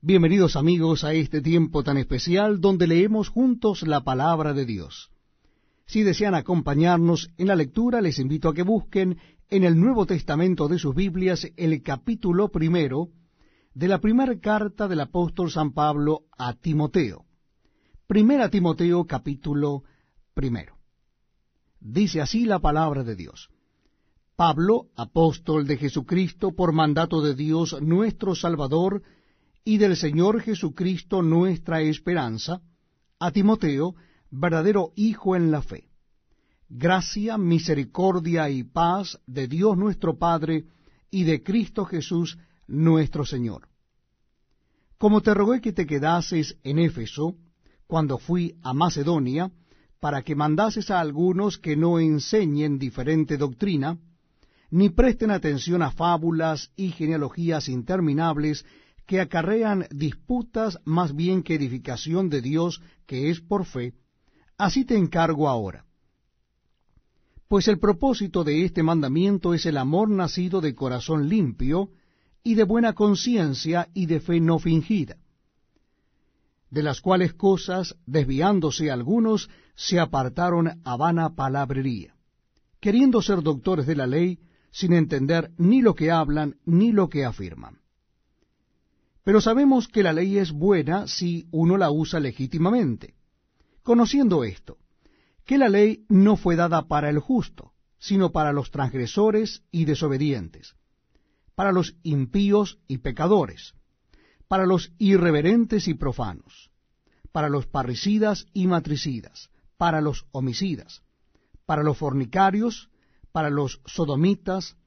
Bienvenidos amigos a este tiempo tan especial donde leemos juntos la palabra de Dios. Si desean acompañarnos en la lectura, les invito a que busquen en el Nuevo Testamento de sus Biblias el capítulo primero de la primera carta del apóstol San Pablo a Timoteo. Primera Timoteo capítulo primero. Dice así la palabra de Dios. Pablo, apóstol de Jesucristo por mandato de Dios nuestro Salvador, y del Señor Jesucristo nuestra esperanza, a Timoteo, verdadero Hijo en la fe. Gracia, misericordia y paz de Dios nuestro Padre y de Cristo Jesús nuestro Señor. Como te rogué que te quedases en Éfeso, cuando fui a Macedonia, para que mandases a algunos que no enseñen diferente doctrina, ni presten atención a fábulas y genealogías interminables que acarrean disputas más bien que edificación de Dios que es por fe, así te encargo ahora. Pues el propósito de este mandamiento es el amor nacido de corazón limpio y de buena conciencia y de fe no fingida, de las cuales cosas, desviándose algunos, se apartaron a vana palabrería, queriendo ser doctores de la ley, sin entender ni lo que hablan ni lo que afirman. Pero sabemos que la ley es buena si uno la usa legítimamente. Conociendo esto, que la ley no fue dada para el justo, sino para los transgresores y desobedientes, para los impíos y pecadores, para los irreverentes y profanos, para los parricidas y matricidas, para los homicidas, para los fornicarios, para los sodomitas,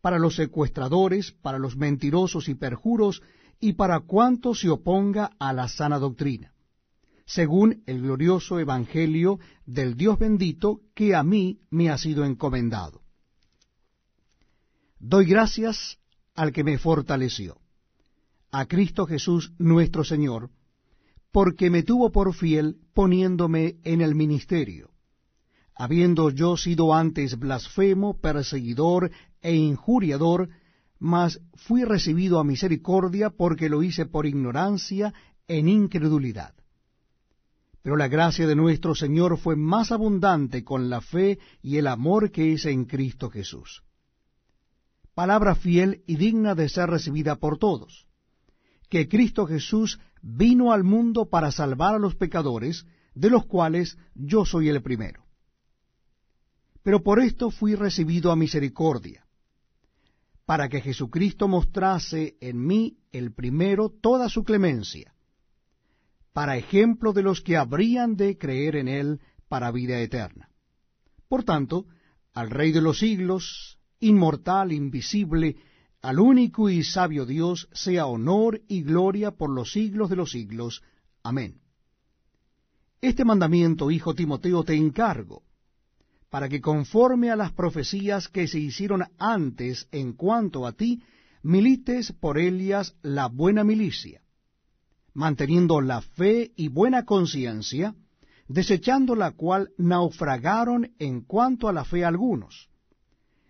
para los secuestradores, para los mentirosos y perjuros, y para cuanto se oponga a la sana doctrina, según el glorioso Evangelio del Dios bendito que a mí me ha sido encomendado. Doy gracias al que me fortaleció, a Cristo Jesús nuestro Señor, porque me tuvo por fiel poniéndome en el ministerio, habiendo yo sido antes blasfemo, perseguidor e injuriador, mas fui recibido a misericordia porque lo hice por ignorancia en incredulidad. Pero la gracia de nuestro Señor fue más abundante con la fe y el amor que es en Cristo Jesús. Palabra fiel y digna de ser recibida por todos, que Cristo Jesús vino al mundo para salvar a los pecadores, de los cuales yo soy el primero. Pero por esto fui recibido a misericordia para que Jesucristo mostrase en mí el primero toda su clemencia, para ejemplo de los que habrían de creer en él para vida eterna. Por tanto, al Rey de los siglos, inmortal, invisible, al único y sabio Dios, sea honor y gloria por los siglos de los siglos. Amén. Este mandamiento, hijo Timoteo, te encargo, para que conforme a las profecías que se hicieron antes en cuanto a ti, milites por ellas la buena milicia, manteniendo la fe y buena conciencia, desechando la cual naufragaron en cuanto a la fe algunos,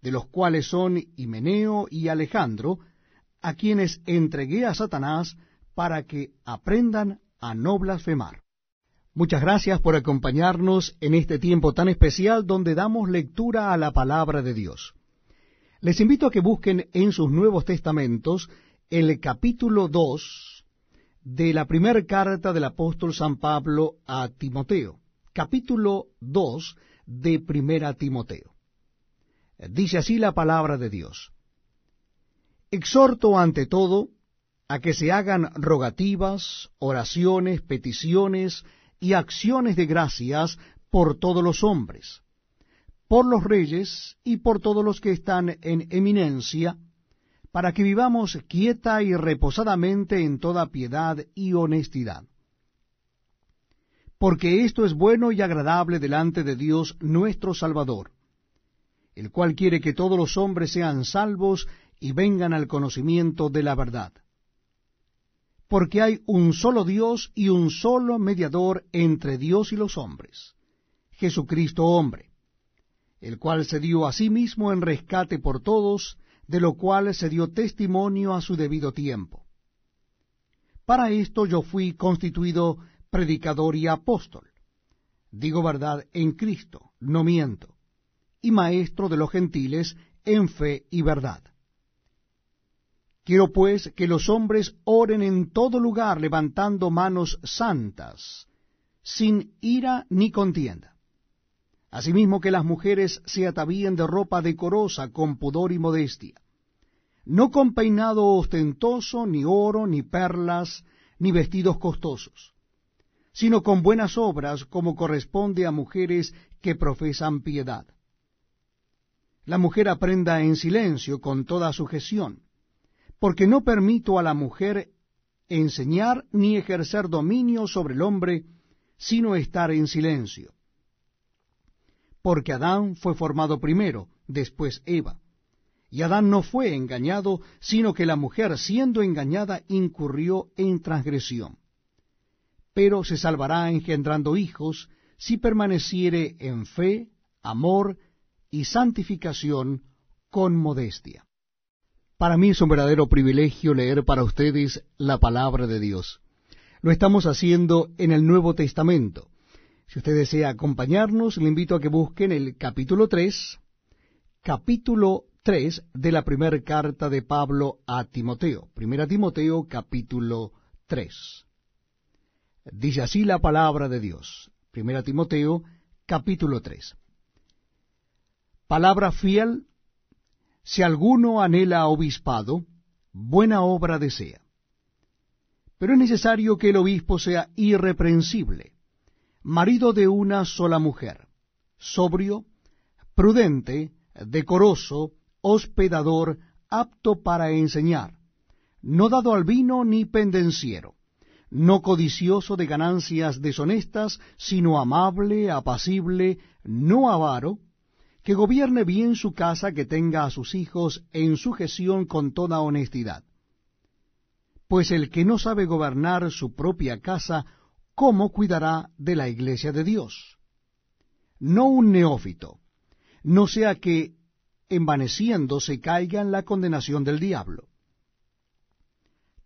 de los cuales son Himeneo y Alejandro, a quienes entregué a Satanás para que aprendan a no blasfemar. Muchas gracias por acompañarnos en este tiempo tan especial donde damos lectura a la palabra de Dios. Les invito a que busquen en sus Nuevos Testamentos el capítulo 2 de la primera carta del apóstol San Pablo a Timoteo. Capítulo 2 de Primera Timoteo. Dice así la palabra de Dios. Exhorto ante todo a que se hagan rogativas, oraciones, peticiones, y acciones de gracias por todos los hombres, por los reyes y por todos los que están en eminencia, para que vivamos quieta y reposadamente en toda piedad y honestidad. Porque esto es bueno y agradable delante de Dios nuestro Salvador, el cual quiere que todos los hombres sean salvos y vengan al conocimiento de la verdad porque hay un solo Dios y un solo mediador entre Dios y los hombres, Jesucristo hombre, el cual se dio a sí mismo en rescate por todos, de lo cual se dio testimonio a su debido tiempo Para esto yo fui constituido predicador y apóstol. Digo verdad en Cristo, no miento, y maestro de los gentiles en fe y verdad. Quiero pues que los hombres oren en todo lugar levantando manos santas, sin ira ni contienda. Asimismo que las mujeres se atavíen de ropa decorosa con pudor y modestia, no con peinado ostentoso, ni oro, ni perlas, ni vestidos costosos, sino con buenas obras como corresponde a mujeres que profesan piedad. La mujer aprenda en silencio con toda sujeción porque no permito a la mujer enseñar ni ejercer dominio sobre el hombre, sino estar en silencio. Porque Adán fue formado primero, después Eva. Y Adán no fue engañado, sino que la mujer, siendo engañada, incurrió en transgresión. Pero se salvará engendrando hijos, si permaneciere en fe, amor y santificación con modestia. Para mí es un verdadero privilegio leer para ustedes la palabra de Dios. Lo estamos haciendo en el Nuevo Testamento. Si usted desea acompañarnos, le invito a que busquen el capítulo 3, capítulo 3 de la primera carta de Pablo a Timoteo. Primera Timoteo, capítulo 3. Dice así la palabra de Dios. Primera Timoteo, capítulo 3. Palabra fiel si alguno anhela obispado, buena obra desea. Pero es necesario que el obispo sea irreprensible, marido de una sola mujer, sobrio, prudente, decoroso, hospedador, apto para enseñar, no dado al vino ni pendenciero, no codicioso de ganancias deshonestas, sino amable, apacible, no avaro, que gobierne bien su casa, que tenga a sus hijos en sujeción con toda honestidad. Pues el que no sabe gobernar su propia casa, ¿cómo cuidará de la iglesia de Dios? No un neófito, no sea que envaneciendo se caiga en la condenación del diablo.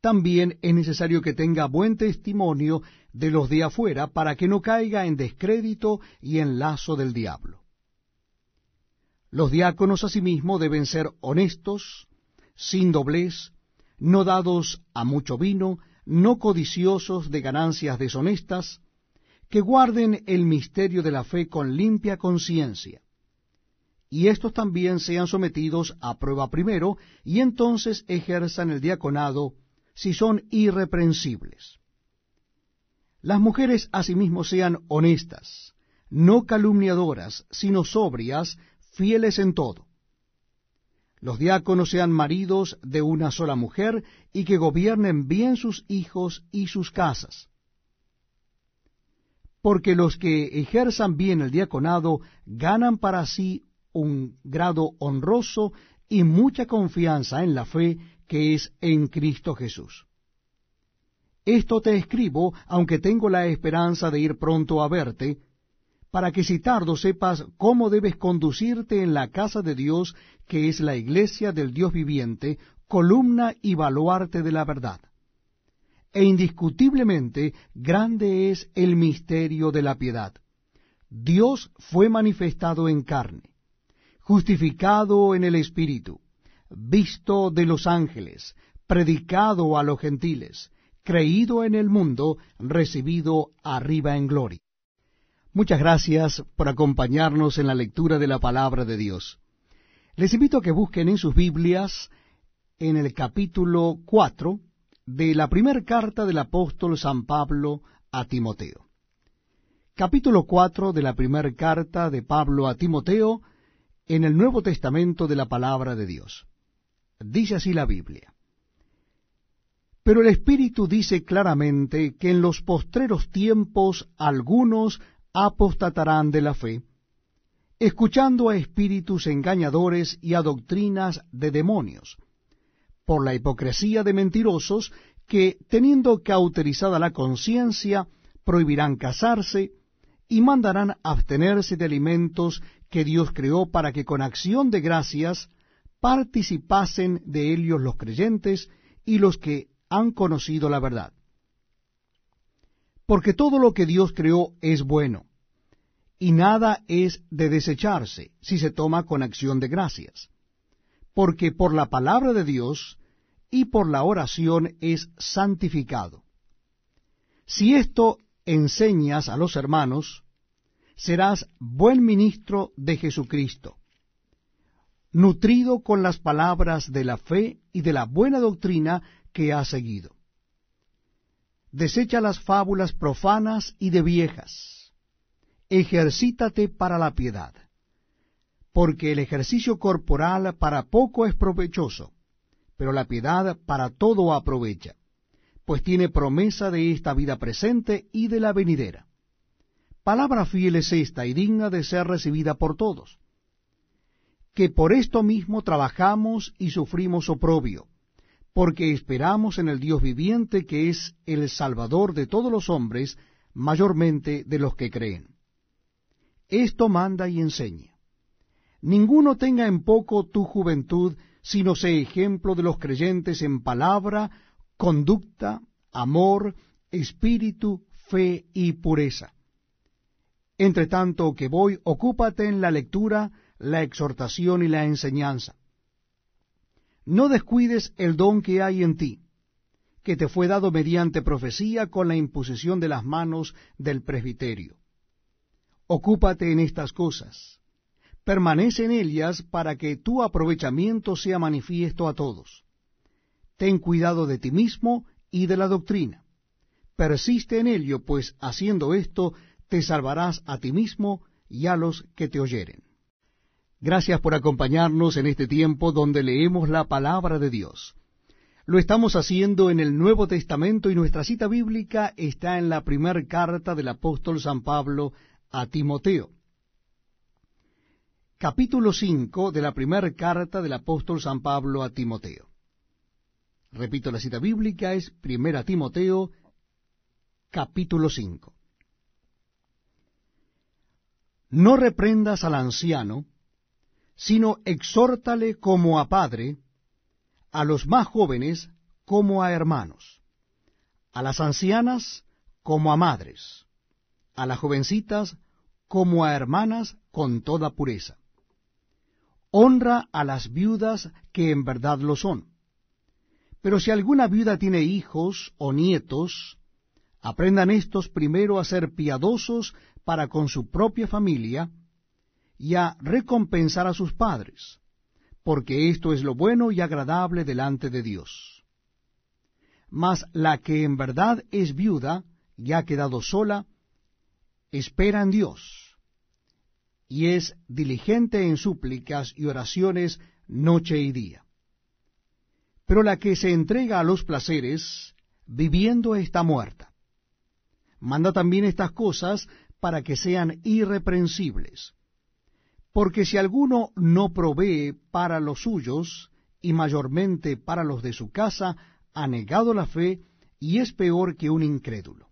También es necesario que tenga buen testimonio de los de afuera para que no caiga en descrédito y en lazo del diablo. Los diáconos asimismo deben ser honestos, sin doblez, no dados a mucho vino, no codiciosos de ganancias deshonestas, que guarden el misterio de la fe con limpia conciencia. Y estos también sean sometidos a prueba primero, y entonces ejerzan el diaconado si son irreprensibles. Las mujeres asimismo sean honestas, no calumniadoras, sino sobrias, fieles en todo. Los diáconos sean maridos de una sola mujer y que gobiernen bien sus hijos y sus casas. Porque los que ejerzan bien el diaconado ganan para sí un grado honroso y mucha confianza en la fe que es en Cristo Jesús. Esto te escribo, aunque tengo la esperanza de ir pronto a verte, para que si tardo sepas cómo debes conducirte en la casa de Dios, que es la iglesia del Dios viviente, columna y baluarte de la verdad. E indiscutiblemente grande es el misterio de la piedad. Dios fue manifestado en carne, justificado en el Espíritu, visto de los ángeles, predicado a los gentiles, creído en el mundo, recibido arriba en gloria. Muchas gracias por acompañarnos en la lectura de la palabra de Dios. Les invito a que busquen en sus Biblias en el capítulo 4 de la primera carta del apóstol San Pablo a Timoteo. Capítulo 4 de la primera carta de Pablo a Timoteo en el Nuevo Testamento de la palabra de Dios. Dice así la Biblia. Pero el Espíritu dice claramente que en los postreros tiempos algunos apostatarán de la fe, escuchando a espíritus engañadores y a doctrinas de demonios, por la hipocresía de mentirosos que, teniendo cauterizada la conciencia, prohibirán casarse y mandarán abstenerse de alimentos que Dios creó para que con acción de gracias participasen de ellos los creyentes y los que han conocido la verdad. Porque todo lo que Dios creó es bueno, y nada es de desecharse si se toma con acción de gracias. Porque por la palabra de Dios y por la oración es santificado. Si esto enseñas a los hermanos, serás buen ministro de Jesucristo, nutrido con las palabras de la fe y de la buena doctrina que has seguido. Desecha las fábulas profanas y de viejas. Ejercítate para la piedad, porque el ejercicio corporal para poco es provechoso, pero la piedad para todo aprovecha, pues tiene promesa de esta vida presente y de la venidera. Palabra fiel es esta y digna de ser recibida por todos, que por esto mismo trabajamos y sufrimos oprobio, porque esperamos en el Dios viviente que es el Salvador de todos los hombres, mayormente de los que creen. Esto manda y enseña. Ninguno tenga en poco tu juventud, sino sé ejemplo de los creyentes en palabra, conducta, amor, espíritu, fe y pureza entre tanto que voy, ocúpate en la lectura, la exhortación y la enseñanza. No descuides el don que hay en ti, que te fue dado mediante profecía con la imposición de las manos del presbiterio. Ocúpate en estas cosas. Permanece en ellas para que tu aprovechamiento sea manifiesto a todos. Ten cuidado de ti mismo y de la doctrina. Persiste en ello, pues haciendo esto te salvarás a ti mismo y a los que te oyeren. Gracias por acompañarnos en este tiempo donde leemos la palabra de Dios. Lo estamos haciendo en el Nuevo Testamento y nuestra cita bíblica está en la primera carta del apóstol San Pablo a Timoteo. Capítulo 5 de la primera carta del apóstol San Pablo a Timoteo. Repito, la cita bíblica es Primera Timoteo, capítulo 5. No reprendas al anciano, sino exhórtale como a padre, a los más jóvenes como a hermanos, a las ancianas como a madres, a las jovencitas como a hermanas con toda pureza. Honra a las viudas que en verdad lo son. Pero si alguna viuda tiene hijos o nietos, aprendan estos primero a ser piadosos para con su propia familia y a recompensar a sus padres, porque esto es lo bueno y agradable delante de Dios. Mas la que en verdad es viuda y ha quedado sola, espera en Dios, y es diligente en súplicas y oraciones noche y día. Pero la que se entrega a los placeres, viviendo está muerta. Manda también estas cosas para que sean irreprensibles. Porque si alguno no provee para los suyos, y mayormente para los de su casa, ha negado la fe y es peor que un incrédulo.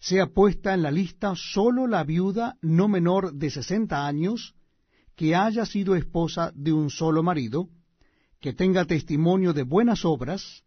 Sea puesta en la lista sólo la viuda no menor de sesenta años, que haya sido esposa de un solo marido, que tenga testimonio de buenas obras,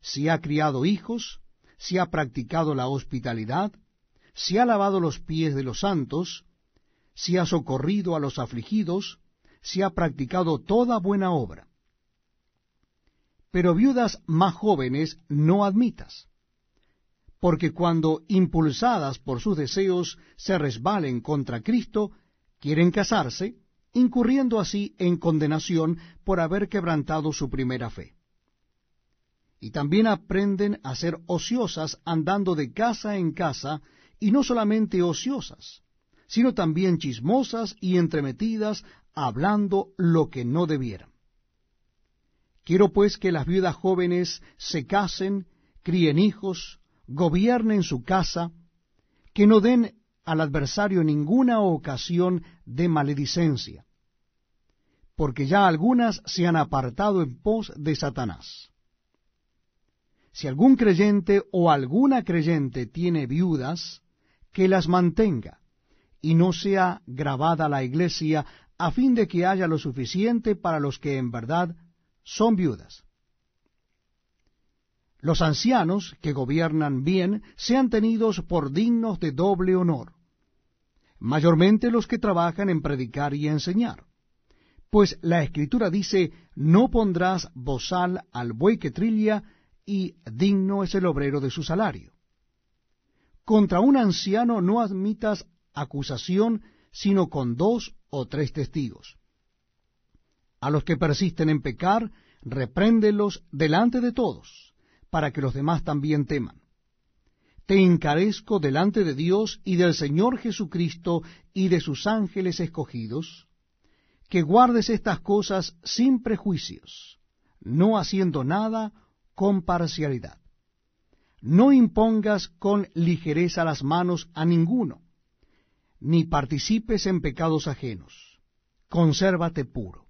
si ha criado hijos, si ha practicado la hospitalidad, si ha lavado los pies de los santos, si ha socorrido a los afligidos, si ha practicado toda buena obra. Pero viudas más jóvenes no admitas, porque cuando impulsadas por sus deseos se resbalen contra Cristo, quieren casarse, incurriendo así en condenación por haber quebrantado su primera fe. Y también aprenden a ser ociosas andando de casa en casa, y no solamente ociosas, sino también chismosas y entremetidas, hablando lo que no debieran. Quiero pues que las viudas jóvenes se casen, críen hijos, gobiernen su casa, que no den al adversario ninguna ocasión de maledicencia, porque ya algunas se han apartado en pos de Satanás. Si algún creyente o alguna creyente tiene viudas, que las mantenga, y no sea grabada la iglesia, a fin de que haya lo suficiente para los que en verdad son viudas. los ancianos que gobiernan bien sean tenidos por dignos de doble honor, mayormente los que trabajan en predicar y enseñar. Pues la Escritura dice, no pondrás bozal al buey que trilla, y digno es el obrero de su salario. Contra un anciano no admitas acusación, sino con dos o tres testigos. A los que persisten en pecar, repréndelos delante de todos para que los demás también teman. Te encarezco delante de Dios y del Señor Jesucristo y de sus ángeles escogidos, que guardes estas cosas sin prejuicios, no haciendo nada con parcialidad. No impongas con ligereza las manos a ninguno, ni participes en pecados ajenos. Consérvate puro.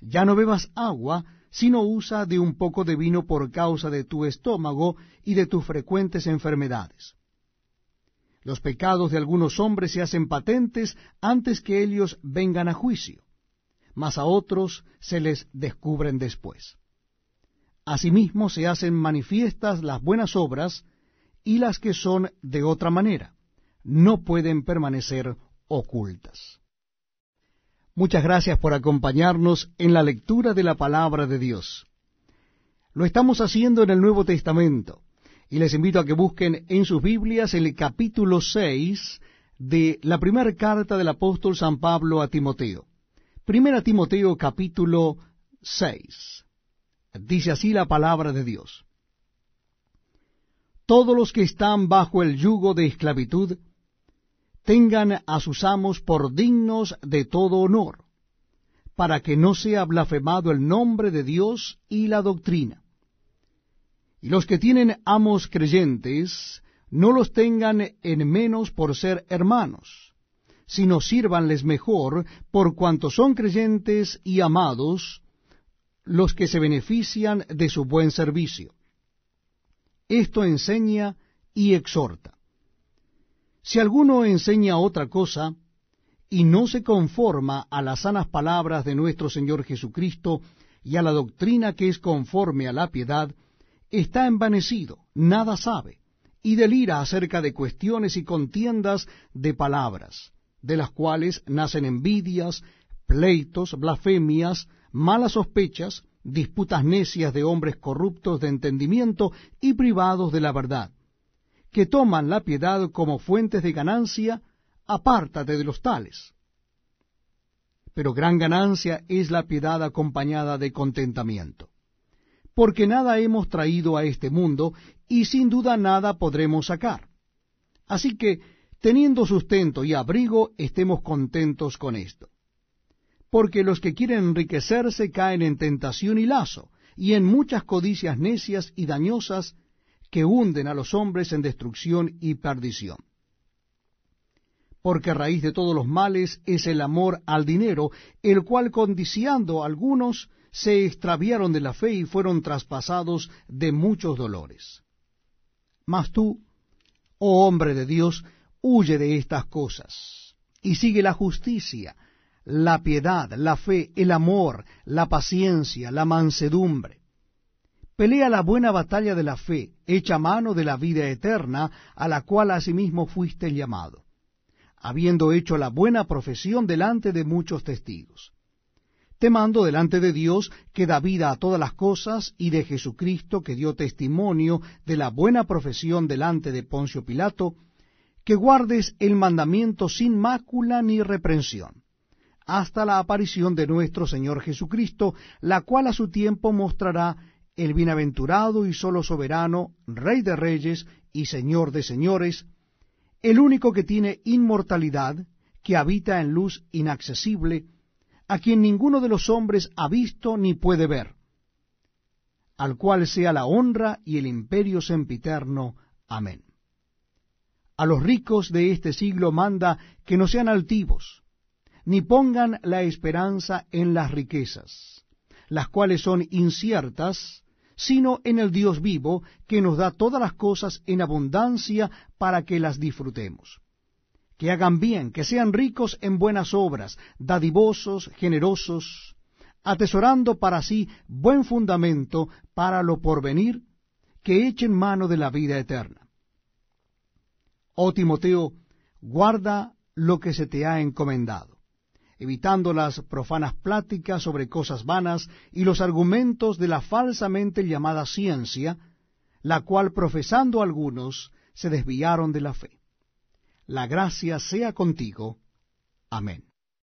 Ya no bebas agua, sino usa de un poco de vino por causa de tu estómago y de tus frecuentes enfermedades. Los pecados de algunos hombres se hacen patentes antes que ellos vengan a juicio, mas a otros se les descubren después. Asimismo se hacen manifiestas las buenas obras y las que son de otra manera, no pueden permanecer ocultas. Muchas gracias por acompañarnos en la lectura de la palabra de Dios. Lo estamos haciendo en el Nuevo Testamento y les invito a que busquen en sus Biblias el capítulo 6 de la primera carta del apóstol San Pablo a Timoteo. Primera Timoteo capítulo 6. Dice así la palabra de Dios. Todos los que están bajo el yugo de esclavitud tengan a sus amos por dignos de todo honor, para que no sea blasfemado el nombre de Dios y la doctrina. Y los que tienen amos creyentes, no los tengan en menos por ser hermanos, sino sírvanles mejor por cuanto son creyentes y amados los que se benefician de su buen servicio. Esto enseña y exhorta. Si alguno enseña otra cosa y no se conforma a las sanas palabras de nuestro Señor Jesucristo y a la doctrina que es conforme a la piedad, está envanecido, nada sabe, y delira acerca de cuestiones y contiendas de palabras, de las cuales nacen envidias, pleitos, blasfemias, malas sospechas, disputas necias de hombres corruptos de entendimiento y privados de la verdad que toman la piedad como fuentes de ganancia, apártate de los tales. Pero gran ganancia es la piedad acompañada de contentamiento, porque nada hemos traído a este mundo y sin duda nada podremos sacar. Así que, teniendo sustento y abrigo, estemos contentos con esto. Porque los que quieren enriquecerse caen en tentación y lazo, y en muchas codicias necias y dañosas, que hunden a los hombres en destrucción y perdición. Porque raíz de todos los males es el amor al dinero, el cual codiciando algunos se extraviaron de la fe y fueron traspasados de muchos dolores. Mas tú, oh hombre de Dios, huye de estas cosas, y sigue la justicia, la piedad, la fe, el amor, la paciencia, la mansedumbre Pelea la buena batalla de la fe, echa mano de la vida eterna, a la cual asimismo fuiste llamado, habiendo hecho la buena profesión delante de muchos testigos. Te mando delante de Dios, que da vida a todas las cosas, y de Jesucristo, que dio testimonio de la buena profesión delante de Poncio Pilato, que guardes el mandamiento sin mácula ni reprensión, hasta la aparición de nuestro Señor Jesucristo, la cual a su tiempo mostrará el bienaventurado y solo soberano, Rey de reyes y Señor de señores, el único que tiene inmortalidad, que habita en luz inaccesible, a quien ninguno de los hombres ha visto ni puede ver, al cual sea la honra y el imperio sempiterno. Amén. A los ricos de este siglo manda que no sean altivos, ni pongan la esperanza en las riquezas, las cuales son inciertas, sino en el Dios vivo, que nos da todas las cosas en abundancia para que las disfrutemos. Que hagan bien, que sean ricos en buenas obras, dadivosos, generosos, atesorando para sí buen fundamento para lo porvenir, que echen mano de la vida eterna. Oh Timoteo, guarda lo que se te ha encomendado, evitando las profanas pláticas sobre cosas vanas y los argumentos de la falsamente llamada ciencia, la cual profesando algunos se desviaron de la fe. La gracia sea contigo. Amén.